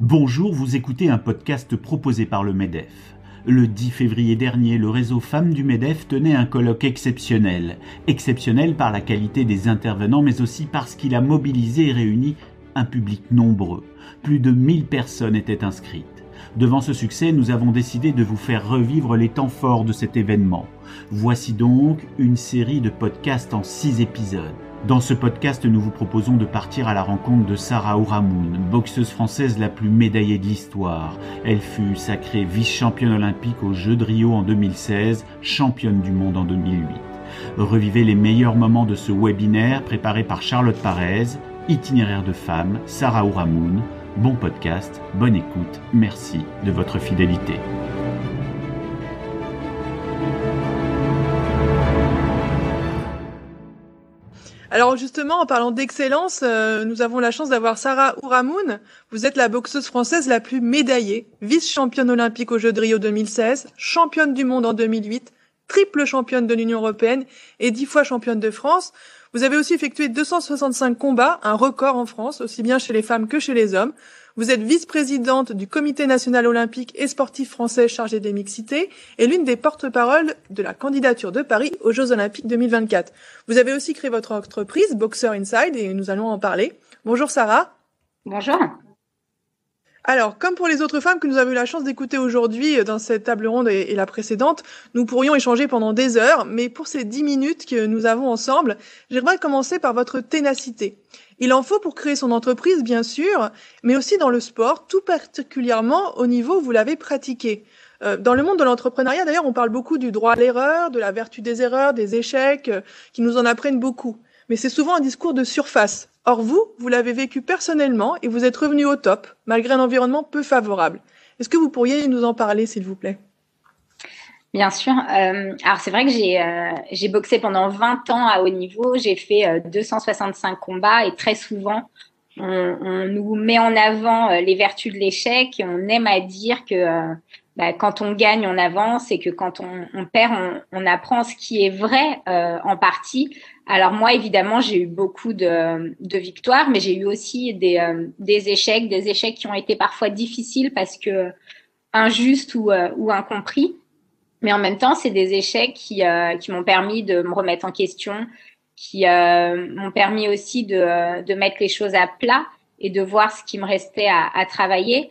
Bonjour, vous écoutez un podcast proposé par le MEDEF. Le 10 février dernier, le réseau Femmes du MEDEF tenait un colloque exceptionnel. Exceptionnel par la qualité des intervenants, mais aussi parce qu'il a mobilisé et réuni un public nombreux. Plus de 1000 personnes étaient inscrites. Devant ce succès, nous avons décidé de vous faire revivre les temps forts de cet événement. Voici donc une série de podcasts en 6 épisodes. Dans ce podcast, nous vous proposons de partir à la rencontre de Sarah Ouramoun, boxeuse française la plus médaillée de l'histoire. Elle fut sacrée vice-championne olympique aux Jeux de Rio en 2016, championne du monde en 2008. Revivez les meilleurs moments de ce webinaire préparé par Charlotte Parez, itinéraire de femme, Sarah Ouramoun. Bon podcast, bonne écoute, merci de votre fidélité. Alors justement, en parlant d'excellence, euh, nous avons la chance d'avoir Sarah Ouramoun. Vous êtes la boxeuse française la plus médaillée, vice-championne olympique aux Jeux de Rio 2016, championne du monde en 2008, triple championne de l'Union européenne et dix fois championne de France. Vous avez aussi effectué 265 combats, un record en France, aussi bien chez les femmes que chez les hommes. Vous êtes vice-présidente du Comité national olympique et sportif français chargé des mixités et l'une des porte-paroles de la candidature de Paris aux Jeux olympiques 2024. Vous avez aussi créé votre entreprise Boxer Inside et nous allons en parler. Bonjour Sarah. Bonjour. Alors, comme pour les autres femmes que nous avons eu la chance d'écouter aujourd'hui dans cette table ronde et, et, la précédente, nous pourrions échanger pendant des heures, mais pour ces dix minutes que nous avons ensemble, j'aimerais commencer par votre ténacité. Il en faut pour créer son entreprise, bien sûr, mais aussi dans le sport, tout particulièrement au niveau où vous l'avez pratiqué. Euh, dans le monde de l'entrepreneuriat, d'ailleurs, on parle beaucoup du droit à l'erreur, de la vertu des erreurs, des échecs, euh, qui nous en apprennent beaucoup. Mais c'est souvent un discours de surface. Or, vous, vous l'avez vécu personnellement et vous êtes revenu au top, malgré un environnement peu favorable. Est-ce que vous pourriez nous en parler, s'il vous plaît? Bien sûr. Euh, alors c'est vrai que j'ai euh, boxé pendant 20 ans à haut niveau. J'ai fait euh, 265 combats et très souvent on, on, nous met en avant euh, les vertus de l'échec et on aime à dire que euh, bah, quand on gagne on avance et que quand on, on perd on, on, apprend ce qui est vrai en partie. Alors moi évidemment j'ai eu beaucoup de, de victoires mais j'ai eu aussi des, des échecs, des échecs qui ont été parfois difficiles parce que injustes ou, ou incompris. Mais en même temps, c'est des échecs qui, euh, qui m'ont permis de me remettre en question, qui euh, m'ont permis aussi de, de mettre les choses à plat et de voir ce qui me restait à, à travailler.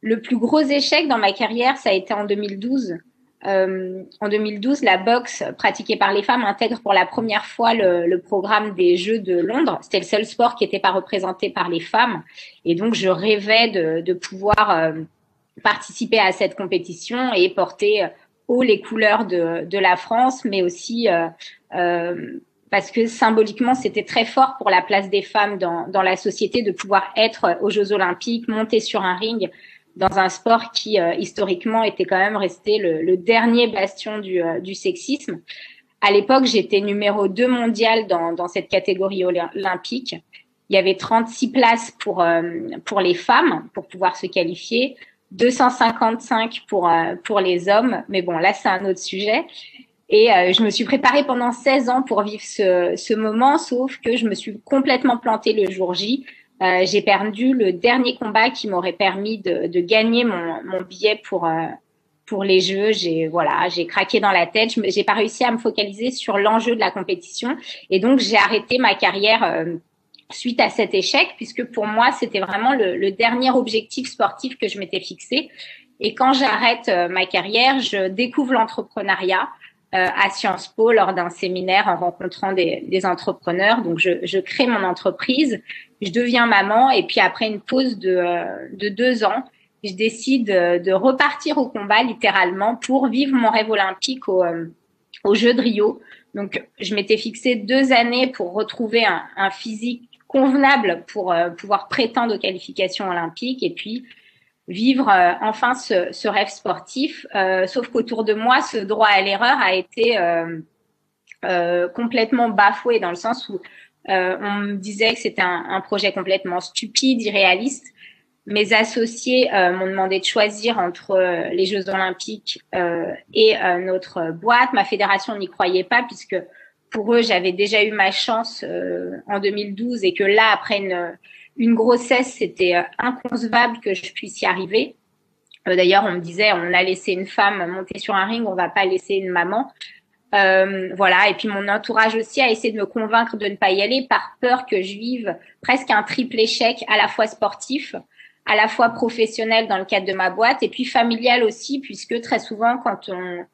Le plus gros échec dans ma carrière, ça a été en 2012. Euh, en 2012, la boxe pratiquée par les femmes intègre pour la première fois le, le programme des Jeux de Londres. C'était le seul sport qui n'était pas représenté par les femmes. Et donc, je rêvais de, de pouvoir euh, participer à cette compétition et porter haut les couleurs de, de la France, mais aussi euh, euh, parce que symboliquement, c'était très fort pour la place des femmes dans, dans la société de pouvoir être aux Jeux Olympiques, monter sur un ring dans un sport qui euh, historiquement était quand même resté le, le dernier bastion du, euh, du sexisme. À l'époque, j'étais numéro 2 mondial dans, dans cette catégorie olympique. Il y avait 36 places pour, euh, pour les femmes pour pouvoir se qualifier. 255 pour euh, pour les hommes, mais bon là c'est un autre sujet. Et euh, je me suis préparée pendant 16 ans pour vivre ce, ce moment, sauf que je me suis complètement plantée le jour J. Euh, j'ai perdu le dernier combat qui m'aurait permis de, de, gagner mon, mon billet pour euh, pour les jeux. J'ai voilà, j'ai craqué dans la tête. Je j'ai pas réussi à me focaliser sur l'enjeu de la compétition, et donc j'ai arrêté ma carrière euh, suite à cet échec, puisque pour moi, c'était vraiment le, le, dernier objectif sportif que je m'étais fixé. Et quand j'arrête euh, ma carrière, je découvre l'entrepreneuriat à Sciences Po lors d'un séminaire en rencontrant des, des entrepreneurs. Donc, je, je, crée mon entreprise, je deviens maman, et puis après une pause de, euh, de deux ans, je décide de repartir au combat littéralement pour vivre mon rêve olympique au, euh, au Jeu de Rio. Donc, je m'étais fixé deux années pour retrouver un, un physique convenable pour euh, pouvoir prétendre aux qualifications olympiques et puis vivre euh, enfin ce, ce, rêve sportif. Euh, sauf qu'autour de moi, ce droit à l'erreur a été euh, complètement bafoué dans le sens où on me disait que c'était un, un, projet complètement stupide, irréaliste. Mes associés m'ont demandé de choisir entre les Jeux olympiques et notre boîte. Ma fédération n'y croyait pas puisque pour eux, j'avais déjà eu ma chance euh, en 2012 et que là, après une, une grossesse, c'était inconcevable que je puisse y arriver. D'ailleurs, on me disait, on a laissé une femme monter sur un ring, on va pas laisser une maman. Euh, voilà, et puis mon entourage aussi a essayé de me convaincre de ne pas y aller par peur que je vive presque un triple échec à la fois sportif, à la fois professionnel dans le cadre de ma boîte et puis familial aussi, puisque très souvent quand on,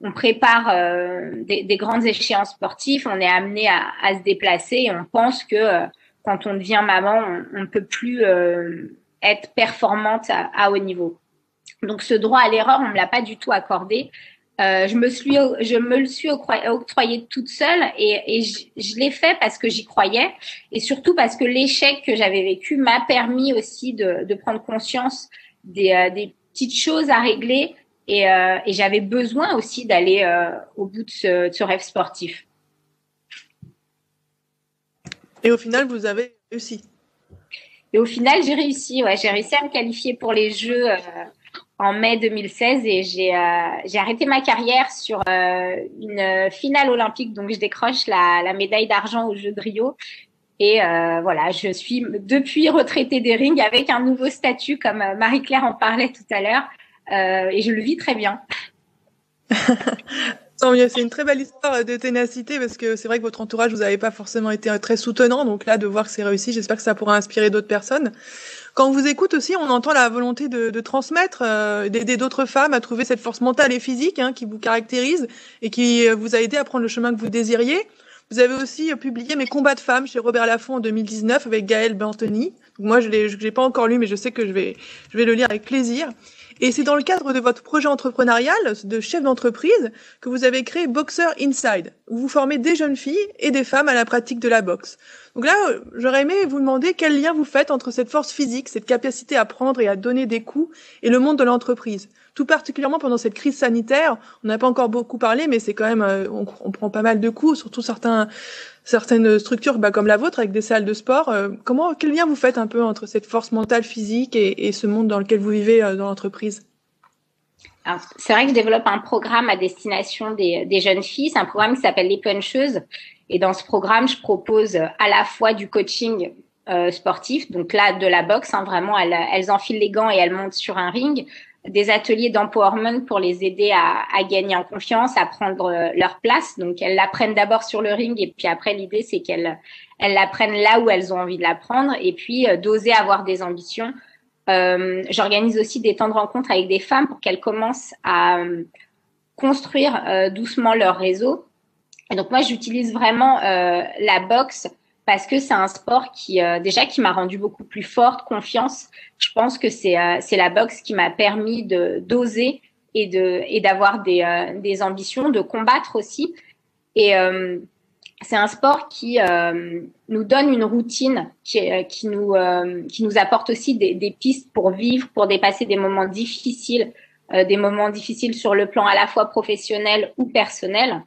on prépare euh, des, des, grandes échéances sportives, on est amené à, à, se déplacer et on pense que euh, quand on devient maman, on ne peut plus euh, être performante à, haut niveau. Donc ce droit à l'erreur, on me l'a pas du tout accordé. Euh, je me suis, je me le suis octroyé toute seule et, je, l'ai fait parce que j'y croyais et surtout parce que l'échec que j'avais vécu m'a permis aussi de, prendre conscience des, euh, des, petites choses à régler et, j'avais besoin aussi d'aller au bout de ce, rêve sportif. Et au final, vous avez réussi. Et au final, j'ai réussi. Ouais, j'ai réussi à me qualifier pour les Jeux en mai 2016 et j'ai euh, j'ai arrêté ma carrière sur euh, une finale olympique donc je décroche la, la médaille d'argent aux Jeux de Rio et euh, voilà je suis depuis retraitée des rings avec un nouveau statut comme euh, Marie-Claire en parlait tout à l'heure euh, et je le vis très bien. C'est une très belle histoire de ténacité parce que c'est vrai que votre entourage vous avez pas forcément été très soutenant donc là de voir que c'est réussi j'espère que ça pourra inspirer d'autres personnes. Quand on vous écoute aussi, on entend la volonté de, transmettre, euh, d'aider d'autres femmes à trouver cette force mentale et physique hein, qui vous caractérise et qui euh, vous a aidé à prendre le chemin que vous désiriez. Vous avez aussi euh, publié Mes combats de femmes chez Robert Laffont en 2019 avec Gaëlle Bantoni. moi, je je l'ai pas encore lu, mais je sais que je vais, je vais le lire avec plaisir. Et c'est dans le cadre de votre projet entrepreneurial de chef d'entreprise que vous avez créé Boxer Inside, où vous formez des jeunes filles et des femmes à la pratique de la boxe. Donc là, j'aurais aimé vous demander quel lien vous faites entre cette force physique, cette capacité à prendre et à donner des coups, et le monde de l'entreprise. Tout particulièrement pendant cette crise sanitaire, on n'a pas encore beaucoup parlé, mais c'est quand même, euh, on, prend pas mal de coups, surtout certains, certaines structures bah, comme la vôtre avec des salles de sport. Euh, comment, quel lien vous faites un peu entre cette force mentale physique et, et ce monde dans lequel vous vivez euh, dans l'entreprise? C'est vrai que je développe un programme à destination des, des jeunes filles. C'est un programme qui s'appelle Les Puncheuses. Et dans ce programme, je propose à la fois du coaching euh, sportif, donc là de la boxe, hein, vraiment, elles, elles, enfilent les gants et elles montent sur un ring, des ateliers d'empowerment pour les aider à, à, gagner en confiance, à prendre euh, leur place. Donc elles l'apprennent d'abord sur le ring et puis après l'idée c'est qu'elles elles l'apprennent là où elles ont envie de l'apprendre et puis euh, d'oser avoir des ambitions. Euh, J'organise aussi des temps de rencontre avec des femmes pour qu'elles commencent à euh, construire euh, doucement leur réseau donc moi, j'utilise vraiment euh, la boxe parce que c'est un sport qui euh, déjà qui m'a rendu beaucoup plus forte, confiance. Je pense que c'est euh, c'est la boxe qui m'a permis de d'oser et de et d'avoir des des ambitions, de combattre aussi. Et c'est un sport qui nous donne une routine, qui qui nous qui nous apporte aussi des pistes pour vivre, pour dépasser des moments difficiles, des moments difficiles sur le plan à la fois professionnel ou personnel.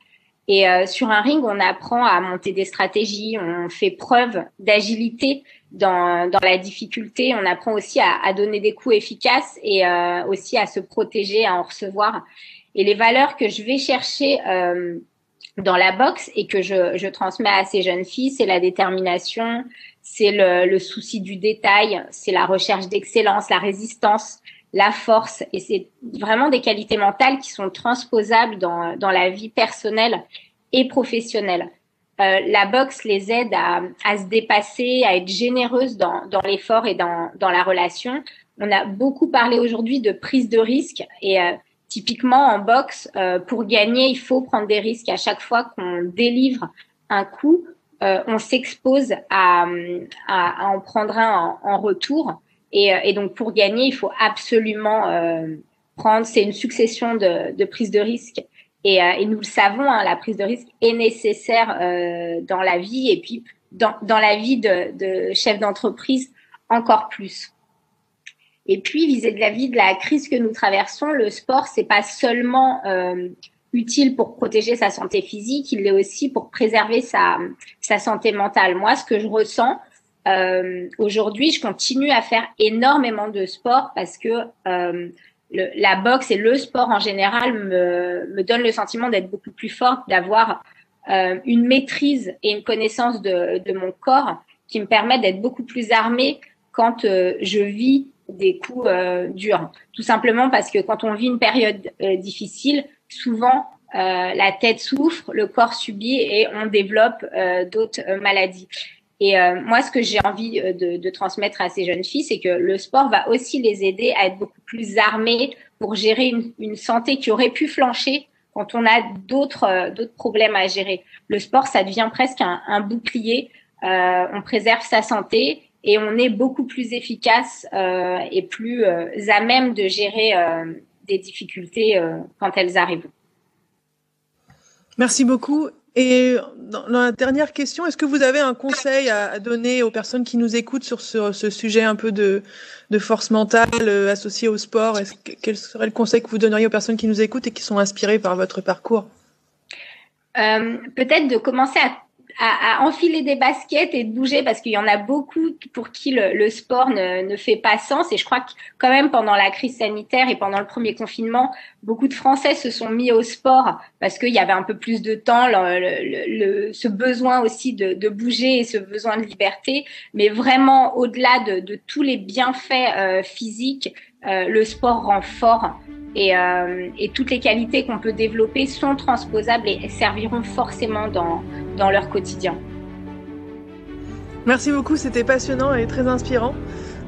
Et euh, sur un ring, on apprend à monter des stratégies, on fait preuve d'agilité dans, dans la difficulté, on apprend aussi à, à donner des coups efficaces et euh, aussi à se protéger, à en recevoir. Et les valeurs que je vais chercher euh, dans la boxe et que je, je transmets à ces jeunes filles, c'est la détermination, c'est le, le souci du détail, c'est la recherche d'excellence, la résistance, la force. Et c'est vraiment des qualités mentales qui sont transposables dans, dans la vie personnelle et professionnelle. Euh, la boxe les aide à, à, se dépasser, à être généreuse dans, dans l'effort et dans, dans la relation. On a beaucoup parlé aujourd'hui de prise de risque et euh, typiquement en boxe, euh, pour gagner, il faut prendre des risques. À chaque fois qu'on délivre un coup, euh, on s'expose à, à, à, en prendre un en, en retour. Et, euh, et, donc pour gagner, il faut absolument euh, prendre. C'est une succession de, de prises de risque. Et, euh, et, nous le savons, hein, la prise de risque est nécessaire euh, dans la vie et puis dans, dans la vie de, de chef d'entreprise encore plus. Et puis vis-à-vis de la vie de la crise que nous traversons, le sport c'est pas seulement euh, utile pour protéger sa santé physique, il l'est aussi pour préserver sa, sa santé mentale. Moi, ce que je ressens, euh, aujourd'hui, je continue à faire énormément de sport parce que euh, le, la boxe et le sport en général me, me donnent le sentiment d'être beaucoup plus forte, d'avoir euh, une maîtrise et une connaissance de, de mon corps qui me permettent d'être beaucoup plus armée quand je vis des coups durs. Tout simplement parce que quand on vit une période difficile, souvent la tête souffre, le corps subit et on développe d'autres maladies. Et euh, moi, ce que j'ai envie euh, de, de, transmettre à ces jeunes filles, c'est que le sport va aussi les aider à être beaucoup plus armées pour gérer une, une santé qui aurait pu flancher quand on a d'autres euh, d'autres problèmes à gérer. Le sport, ça devient presque un, un bouclier. on préserve sa santé et on est beaucoup plus efficace et plus à même de gérer des difficultés quand elles arrivent. Merci beaucoup. Et dans la dernière question, est-ce que vous avez un conseil à, donner aux personnes qui nous écoutent sur ce, sujet un peu de, force mentale euh, associée au sport? Quel serait le conseil que vous donneriez aux personnes qui nous écoutent et qui sont inspirées par votre parcours? Euh, Peut-être de commencer à à, enfiler des baskets et de bouger parce qu'il y en a beaucoup pour qui le, le sport ne, ne, fait pas sens. Et je crois que quand même pendant la crise sanitaire et pendant le premier confinement, beaucoup de Français se sont mis au sport parce qu'il y avait un peu plus de temps, le, ce besoin aussi de, de, bouger et ce besoin de liberté. Mais vraiment, au-delà de, de, tous les bienfaits euh, physiques, euh, le sport rend fort. Et, euh, et, toutes les qualités qu'on peut développer sont transposables et serviront forcément dans, dans leur quotidien. Merci beaucoup, c'était passionnant et très inspirant.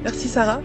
Merci Sarah.